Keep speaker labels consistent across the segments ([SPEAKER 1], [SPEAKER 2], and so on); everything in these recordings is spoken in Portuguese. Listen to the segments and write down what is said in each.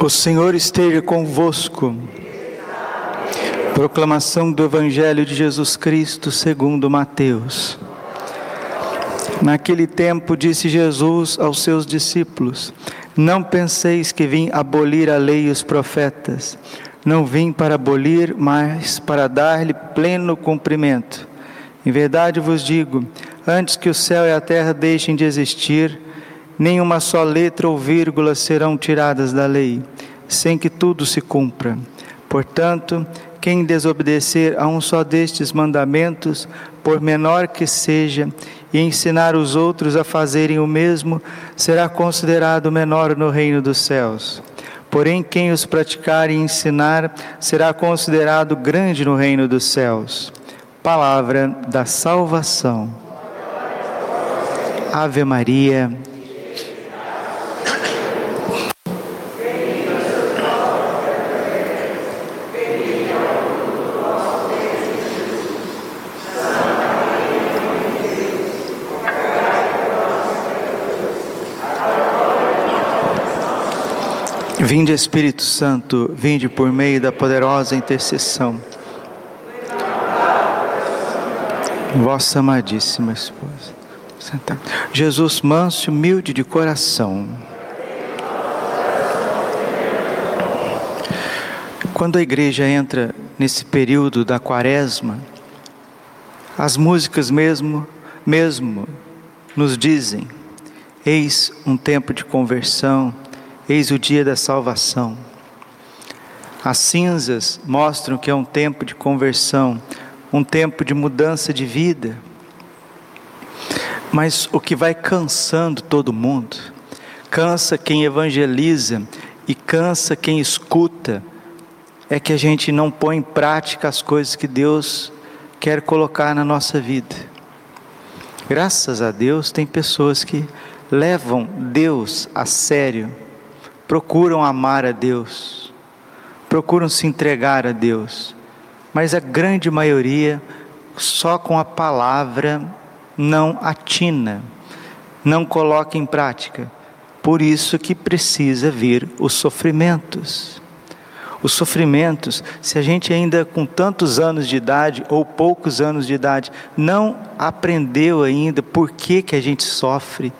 [SPEAKER 1] O Senhor esteja convosco. Proclamação do Evangelho de Jesus Cristo segundo Mateus. Naquele tempo disse Jesus aos seus discípulos: Não penseis que vim abolir a lei e os profetas. Não vim para abolir, mas para dar-lhe pleno cumprimento. Em verdade vos digo: antes que o céu e a terra deixem de existir, nenhuma só letra ou vírgula serão tiradas da lei, sem que tudo se cumpra. Portanto, quem desobedecer a um só destes mandamentos, por menor que seja, e ensinar os outros a fazerem o mesmo, será considerado menor no reino dos céus. Porém, quem os praticar e ensinar será considerado grande no reino dos céus. Palavra da salvação. Ave Maria Vinde Espírito Santo, vinde por meio da poderosa intercessão. Vossa amadíssima esposa. Jesus manso e humilde de coração. Quando a igreja entra nesse período da quaresma, as músicas mesmo, mesmo nos dizem: eis um tempo de conversão, Eis o dia da salvação. As cinzas mostram que é um tempo de conversão, um tempo de mudança de vida. Mas o que vai cansando todo mundo, cansa quem evangeliza e cansa quem escuta, é que a gente não põe em prática as coisas que Deus quer colocar na nossa vida. Graças a Deus, tem pessoas que levam Deus a sério procuram amar a Deus, procuram se entregar a Deus, mas a grande maioria só com a palavra não atina, não coloca em prática. Por isso que precisa vir os sofrimentos. Os sofrimentos, se a gente ainda com tantos anos de idade ou poucos anos de idade não aprendeu ainda por que que a gente sofre,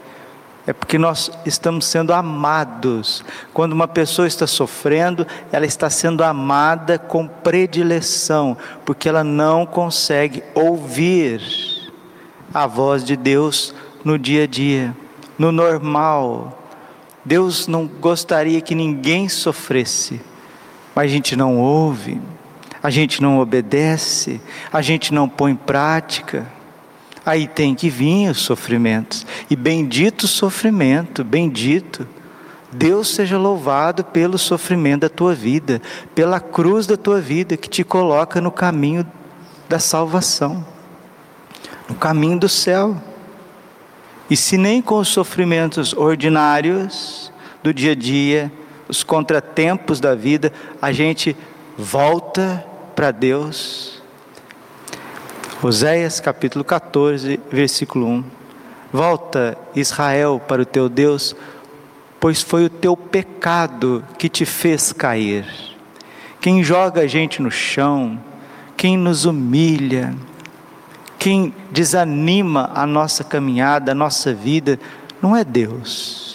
[SPEAKER 1] é porque nós estamos sendo amados. Quando uma pessoa está sofrendo, ela está sendo amada com predileção, porque ela não consegue ouvir a voz de Deus no dia a dia, no normal. Deus não gostaria que ninguém sofresse, mas a gente não ouve, a gente não obedece, a gente não põe em prática aí tem que vir os sofrimentos. E bendito sofrimento, bendito. Deus seja louvado pelo sofrimento da tua vida, pela cruz da tua vida que te coloca no caminho da salvação, no caminho do céu. E se nem com os sofrimentos ordinários do dia a dia, os contratempos da vida, a gente volta para Deus, Oséias capítulo 14, versículo 1. Volta, Israel, para o teu Deus, pois foi o teu pecado que te fez cair. Quem joga a gente no chão, quem nos humilha, quem desanima a nossa caminhada, a nossa vida, não é Deus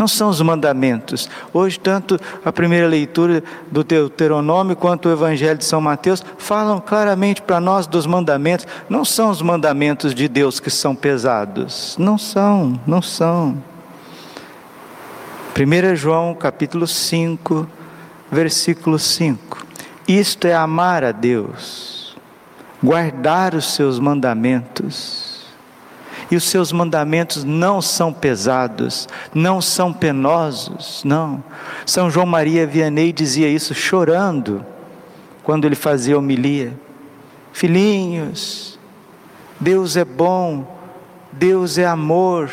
[SPEAKER 1] não são os mandamentos. Hoje, tanto a primeira leitura do Deuteronômio quanto o Evangelho de São Mateus falam claramente para nós dos mandamentos. Não são os mandamentos de Deus que são pesados. Não são, não são. 1 João capítulo 5, versículo 5. Isto é amar a Deus, guardar os seus mandamentos e os seus mandamentos não são pesados, não são penosos, não. São João Maria Vianney dizia isso chorando, quando ele fazia homilia. Filhinhos, Deus é bom, Deus é amor.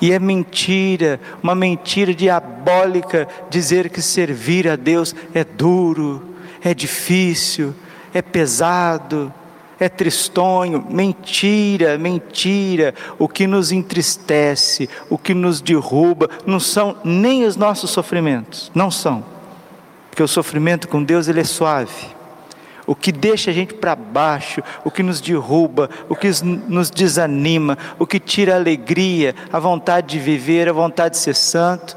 [SPEAKER 1] E é mentira, uma mentira diabólica dizer que servir a Deus é duro, é difícil, é pesado, é tristonho, mentira, mentira. O que nos entristece, o que nos derruba, não são nem os nossos sofrimentos, não são. Porque o sofrimento com Deus ele é suave. O que deixa a gente para baixo, o que nos derruba, o que nos desanima, o que tira a alegria, a vontade de viver, a vontade de ser santo,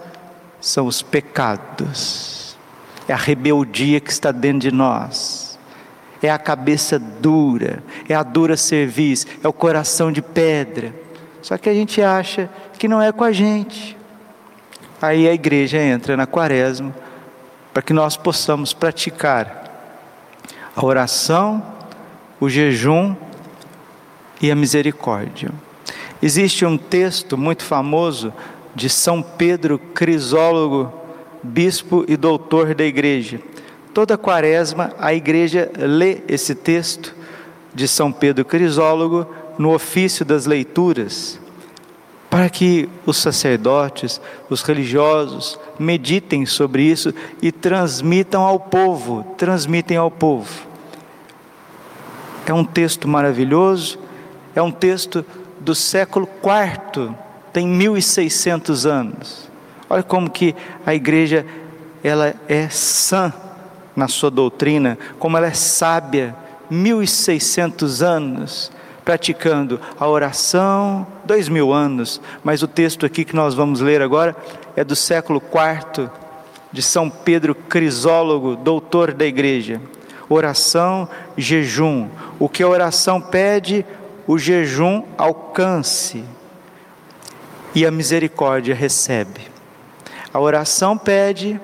[SPEAKER 1] são os pecados. É a rebeldia que está dentro de nós é a cabeça dura, é a dura serviço, é o coração de pedra. Só que a gente acha que não é com a gente. Aí a igreja entra na quaresma para que nós possamos praticar a oração, o jejum e a misericórdia. Existe um texto muito famoso de São Pedro Crisólogo, bispo e doutor da igreja. Toda quaresma a igreja lê esse texto de São Pedro Crisólogo no ofício das leituras, para que os sacerdotes, os religiosos meditem sobre isso e transmitam ao povo, transmitem ao povo. É um texto maravilhoso, é um texto do século IV, tem 1600 anos. Olha como que a igreja ela é sã na sua doutrina, como ela é sábia, 1600 anos praticando a oração, dois mil anos, mas o texto aqui que nós vamos ler agora é do século IV, de São Pedro Crisólogo, doutor da igreja. Oração, jejum. O que a oração pede, o jejum alcance. E a misericórdia recebe. A oração pede,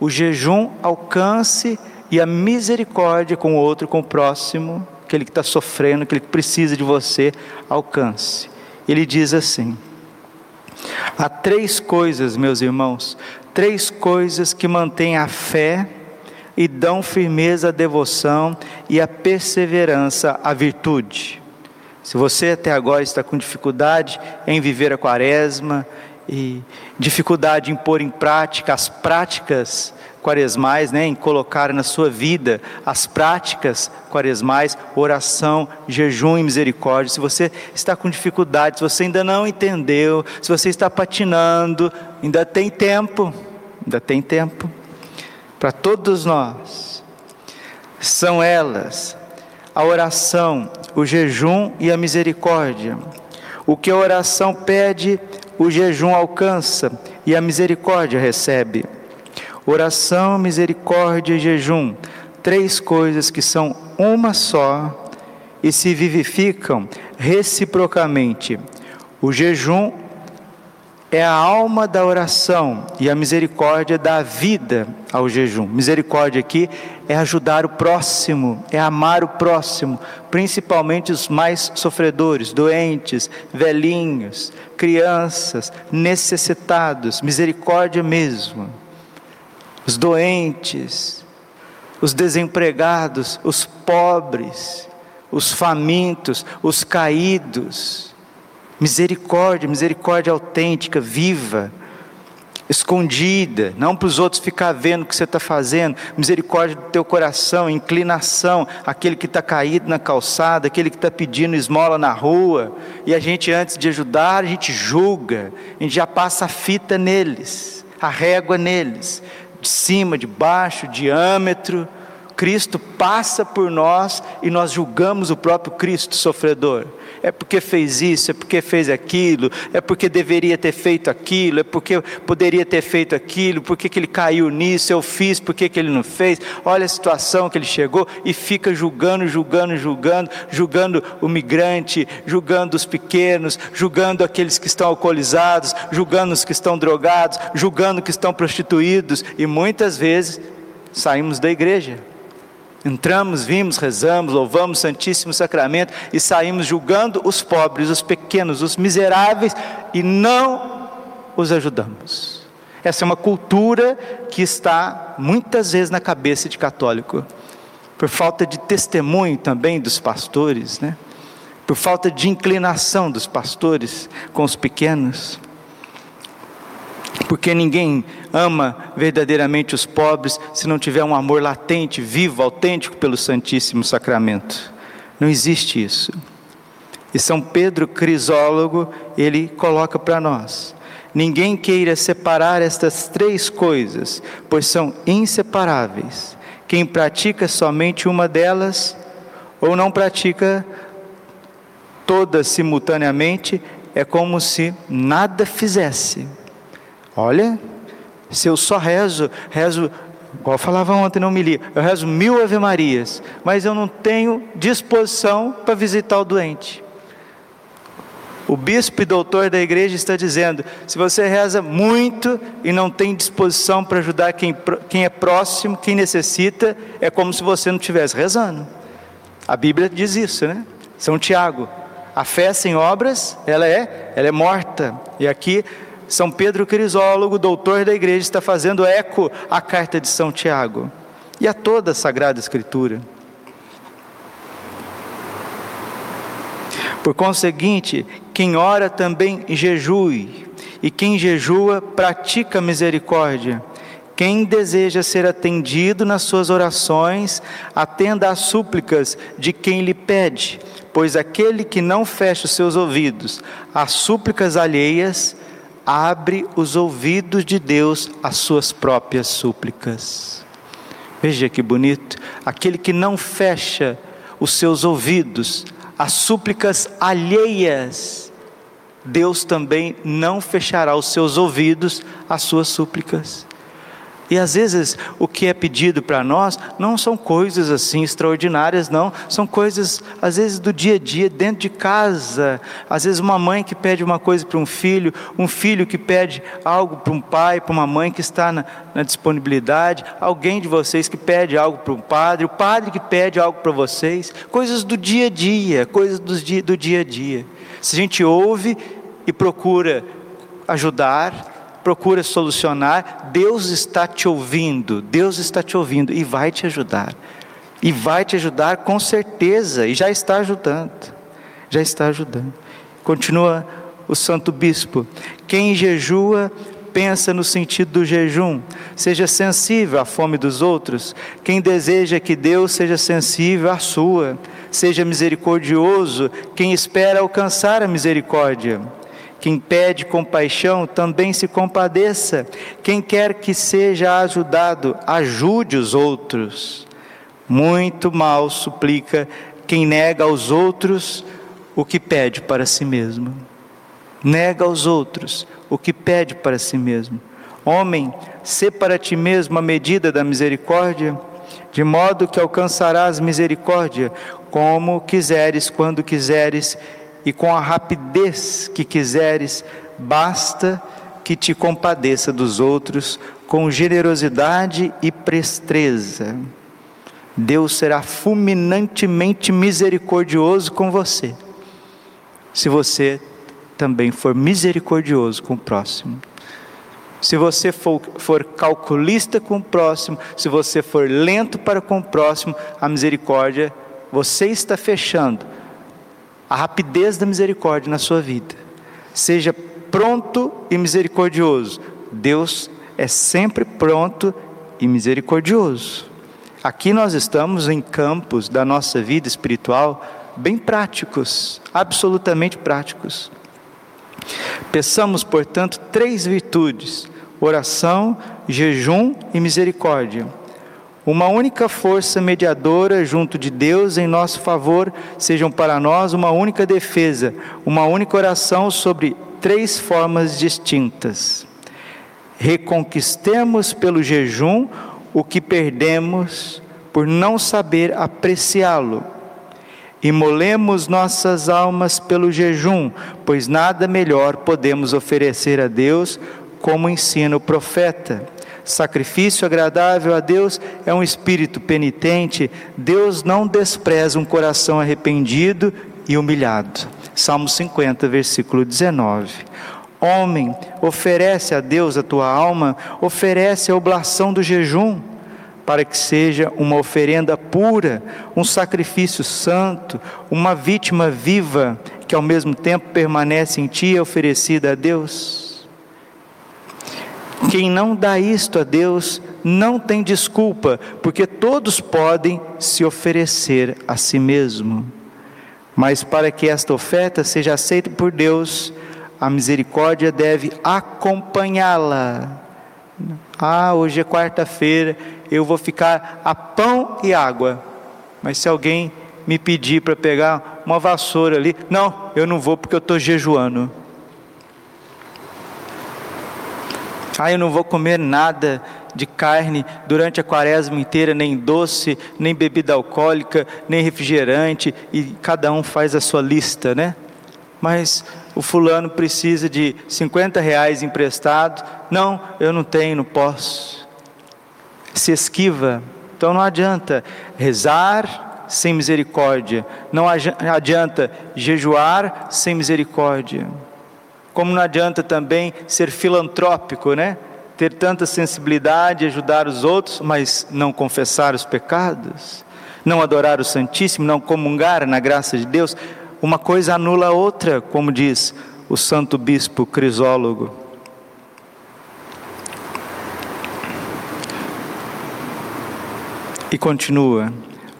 [SPEAKER 1] o jejum alcance e a misericórdia com o outro, com o próximo, aquele que está sofrendo, aquele que precisa de você, alcance. Ele diz assim: há três coisas, meus irmãos, três coisas que mantêm a fé e dão firmeza à devoção e a perseverança à virtude. Se você até agora está com dificuldade em viver a quaresma, e dificuldade em pôr em prática as práticas quaresmais, né, em colocar na sua vida as práticas quaresmais, oração, jejum e misericórdia. Se você está com dificuldade, se você ainda não entendeu, se você está patinando, ainda tem tempo, ainda tem tempo. Para todos nós, são elas a oração, o jejum e a misericórdia. O que a oração pede o jejum alcança e a misericórdia recebe. Oração, misericórdia e jejum, três coisas que são uma só e se vivificam reciprocamente. O jejum é a alma da oração e a misericórdia dá vida ao jejum. Misericórdia aqui é ajudar o próximo, é amar o próximo, principalmente os mais sofredores, doentes, velhinhos, crianças, necessitados. Misericórdia mesmo. Os doentes, os desempregados, os pobres, os famintos, os caídos Misericórdia, misericórdia autêntica, viva, escondida, não para os outros ficar vendo o que você está fazendo, misericórdia do teu coração, inclinação, aquele que está caído na calçada, aquele que está pedindo esmola na rua, e a gente antes de ajudar, a gente julga, a gente já passa a fita neles, a régua neles, de cima, de baixo, diâmetro, Cristo passa por nós e nós julgamos o próprio Cristo sofredor é porque fez isso, é porque fez aquilo, é porque deveria ter feito aquilo, é porque poderia ter feito aquilo, por que ele caiu nisso, eu fiz, por que ele não fez, olha a situação que ele chegou e fica julgando, julgando, julgando, julgando o migrante, julgando os pequenos, julgando aqueles que estão alcoolizados, julgando os que estão drogados, julgando que estão prostituídos e muitas vezes saímos da igreja Entramos, vimos, rezamos, louvamos o Santíssimo Sacramento e saímos julgando os pobres, os pequenos, os miseráveis e não os ajudamos. Essa é uma cultura que está muitas vezes na cabeça de católico, por falta de testemunho também dos pastores, né? por falta de inclinação dos pastores com os pequenos porque ninguém ama verdadeiramente os pobres se não tiver um amor latente, vivo, autêntico pelo Santíssimo Sacramento. Não existe isso. E São Pedro Crisólogo, ele coloca para nós: ninguém queira separar estas três coisas, pois são inseparáveis. Quem pratica somente uma delas, ou não pratica todas simultaneamente, é como se nada fizesse. Olha, se eu só rezo, rezo, igual eu falava ontem, não me li, eu rezo mil Ave Marias, mas eu não tenho disposição para visitar o doente. O bispo e doutor da igreja está dizendo: se você reza muito e não tem disposição para ajudar quem, quem é próximo, quem necessita, é como se você não estivesse rezando. A Bíblia diz isso, né? São Tiago. A fé sem obras, ela é, ela é morta. E aqui São Pedro Crisólogo, doutor da igreja, está fazendo eco à carta de São Tiago e a toda a Sagrada Escritura. Por conseguinte, quem ora também jejue, e quem jejua pratica misericórdia. Quem deseja ser atendido nas suas orações, atenda às súplicas de quem lhe pede, pois aquele que não fecha os seus ouvidos às súplicas alheias, abre os ouvidos de Deus às suas próprias súplicas. Veja que bonito, aquele que não fecha os seus ouvidos as súplicas alheias, Deus também não fechará os seus ouvidos às suas súplicas. E às vezes o que é pedido para nós não são coisas assim extraordinárias, não, são coisas às vezes do dia a dia, dentro de casa. Às vezes uma mãe que pede uma coisa para um filho, um filho que pede algo para um pai, para uma mãe que está na, na disponibilidade, alguém de vocês que pede algo para um padre, o padre que pede algo para vocês, coisas do dia a dia, coisas do dia, do dia a dia. Se a gente ouve e procura ajudar, procura solucionar, Deus está te ouvindo, Deus está te ouvindo e vai te ajudar. E vai te ajudar com certeza, e já está ajudando. Já está ajudando. Continua o santo bispo: quem jejua, pensa no sentido do jejum, seja sensível à fome dos outros. Quem deseja que Deus seja sensível à sua, seja misericordioso, quem espera alcançar a misericórdia. Quem pede compaixão também se compadeça. Quem quer que seja ajudado, ajude os outros. Muito mal suplica quem nega aos outros o que pede para si mesmo. Nega aos outros o que pede para si mesmo. Homem, sê para ti mesmo a medida da misericórdia, de modo que alcançarás misericórdia, como quiseres, quando quiseres e com a rapidez que quiseres, basta que te compadeça dos outros com generosidade e presteza. Deus será fulminantemente misericordioso com você, se você também for misericordioso com o próximo. Se você for, for, calculista com o próximo, se você for lento para com o próximo, a misericórdia, você está fechando a rapidez da misericórdia na sua vida. Seja pronto e misericordioso. Deus é sempre pronto e misericordioso. Aqui nós estamos em campos da nossa vida espiritual bem práticos, absolutamente práticos. Peçamos, portanto, três virtudes: oração, jejum e misericórdia uma única força mediadora junto de Deus em nosso favor, sejam para nós uma única defesa, uma única oração sobre três formas distintas. Reconquistemos pelo jejum o que perdemos por não saber apreciá-lo. Imolemos nossas almas pelo jejum, pois nada melhor podemos oferecer a Deus, como ensina o profeta. Sacrifício agradável a Deus é um espírito penitente. Deus não despreza um coração arrependido e humilhado. Salmo 50, versículo 19. Homem, oferece a Deus a tua alma, oferece a oblação do jejum, para que seja uma oferenda pura, um sacrifício santo, uma vítima viva, que ao mesmo tempo permanece em ti, é oferecida a Deus. Quem não dá isto a Deus não tem desculpa, porque todos podem se oferecer a si mesmo. Mas para que esta oferta seja aceita por Deus, a misericórdia deve acompanhá-la. Ah, hoje é quarta-feira, eu vou ficar a pão e água. Mas se alguém me pedir para pegar uma vassoura ali, não, eu não vou porque eu estou jejuando. Ah, eu não vou comer nada de carne durante a quaresma inteira, nem doce, nem bebida alcoólica, nem refrigerante, e cada um faz a sua lista, né? Mas o fulano precisa de 50 reais emprestado. Não, eu não tenho, não posso. Se esquiva. Então não adianta rezar sem misericórdia. Não adianta jejuar sem misericórdia. Como não adianta também ser filantrópico, né? ter tanta sensibilidade, ajudar os outros, mas não confessar os pecados, não adorar o Santíssimo, não comungar na graça de Deus, uma coisa anula a outra, como diz o santo bispo Crisólogo. E continua: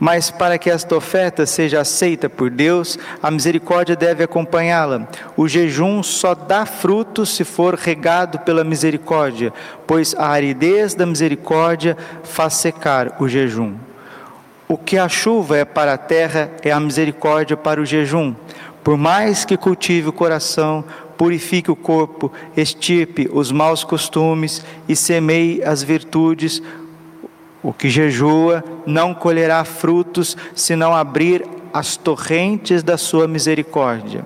[SPEAKER 1] mas para que esta oferta seja aceita por Deus, a misericórdia deve acompanhá-la. O jejum só dá fruto se for regado pela misericórdia, pois a aridez da misericórdia faz secar o jejum. O que a chuva é para a terra é a misericórdia para o jejum. Por mais que cultive o coração, purifique o corpo, estirpe os maus costumes e semeie as virtudes, o que jejua não colherá frutos se não abrir as torrentes da sua misericórdia.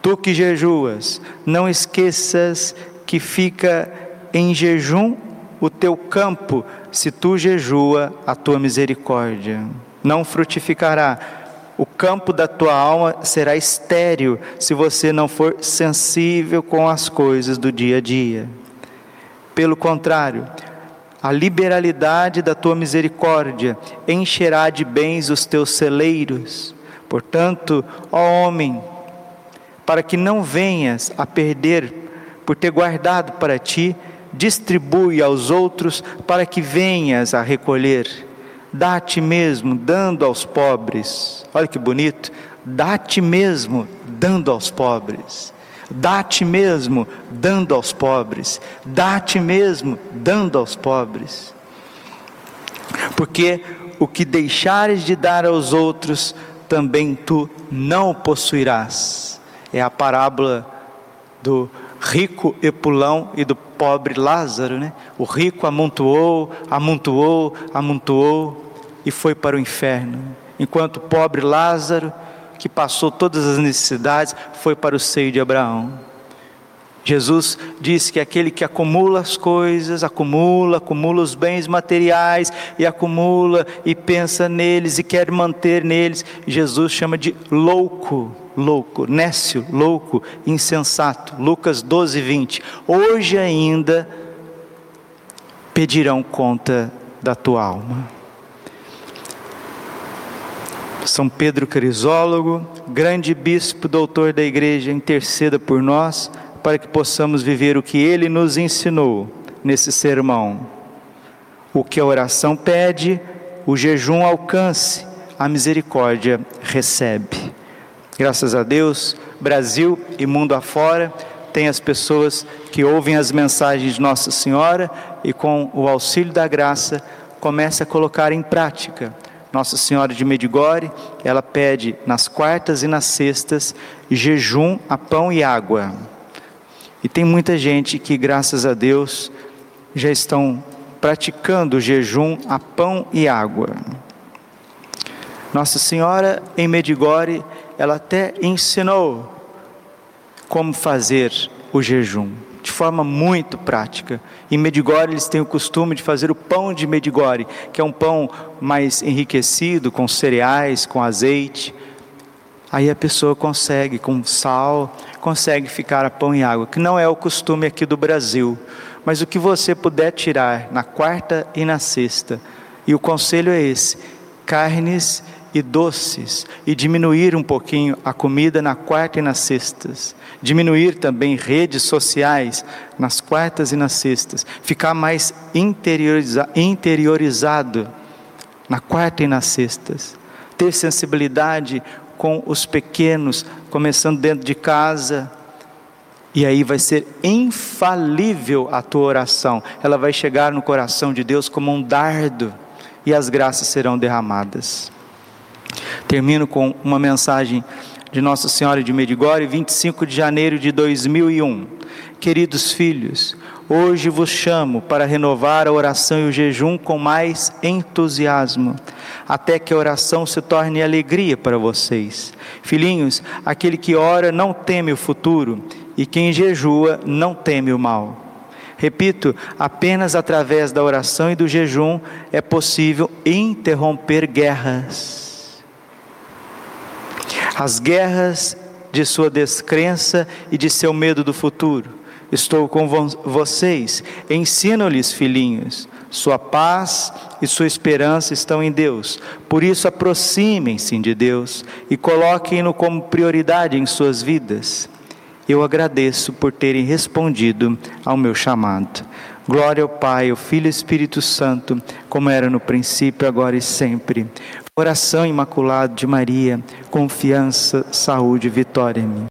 [SPEAKER 1] Tu que jejuas, não esqueças que fica em jejum o teu campo, se tu jejua a tua misericórdia. Não frutificará. O campo da tua alma será estéril se você não for sensível com as coisas do dia a dia. Pelo contrário, a liberalidade da tua misericórdia encherá de bens os teus celeiros. Portanto, ó homem, para que não venhas a perder por ter guardado para ti, distribui aos outros para que venhas a recolher. Dá a ti mesmo, dando aos pobres. Olha que bonito. Dá a ti mesmo, dando aos pobres. Dá-te mesmo dando aos pobres, dá-te mesmo dando aos pobres. Porque o que deixares de dar aos outros, também tu não possuirás. É a parábola do rico Epulão e do pobre Lázaro, né? O rico amontoou, amontoou, amontoou e foi para o inferno, enquanto o pobre Lázaro que passou todas as necessidades, foi para o seio de Abraão. Jesus disse que aquele que acumula as coisas, acumula, acumula os bens materiais e acumula e pensa neles e quer manter neles, Jesus chama de louco, louco, nécio, louco, insensato. Lucas 12, 20. Hoje ainda pedirão conta da tua alma. São Pedro Crisólogo, grande bispo, doutor da igreja, interceda por nós para que possamos viver o que ele nos ensinou nesse sermão. O que a oração pede, o jejum alcance, a misericórdia recebe. Graças a Deus, Brasil e mundo afora, tem as pessoas que ouvem as mensagens de Nossa Senhora e com o auxílio da graça começa a colocar em prática nossa Senhora de Medigore, ela pede nas quartas e nas sextas jejum a pão e água. E tem muita gente que, graças a Deus, já estão praticando jejum a pão e água. Nossa Senhora em Medigore, ela até ensinou como fazer o jejum forma muito prática. Em Medigore eles têm o costume de fazer o pão de Medigore, que é um pão mais enriquecido com cereais, com azeite. Aí a pessoa consegue, com sal, consegue ficar a pão e água, que não é o costume aqui do Brasil. Mas o que você puder tirar na quarta e na sexta, e o conselho é esse: carnes e doces, e diminuir um pouquinho a comida na quarta e nas sextas diminuir também redes sociais nas quartas e nas sextas, ficar mais interioriza, interiorizado na quarta e nas sextas, ter sensibilidade com os pequenos, começando dentro de casa. E aí vai ser infalível a tua oração. Ela vai chegar no coração de Deus como um dardo e as graças serão derramadas. Termino com uma mensagem de Nossa Senhora de Medigore, 25 de janeiro de 2001. Queridos filhos, hoje vos chamo para renovar a oração e o jejum com mais entusiasmo, até que a oração se torne alegria para vocês. Filhinhos, aquele que ora não teme o futuro, e quem jejua não teme o mal. Repito, apenas através da oração e do jejum é possível interromper guerras as guerras de sua descrença e de seu medo do futuro. Estou com vocês, ensino-lhes, filhinhos. Sua paz e sua esperança estão em Deus. Por isso, aproximem-se de Deus e coloquem-no como prioridade em suas vidas. Eu agradeço por terem respondido ao meu chamado. Glória ao Pai, ao Filho e Espírito Santo, como era no princípio, agora e sempre. Coração imaculado de Maria, confiança, saúde, vitória em mim.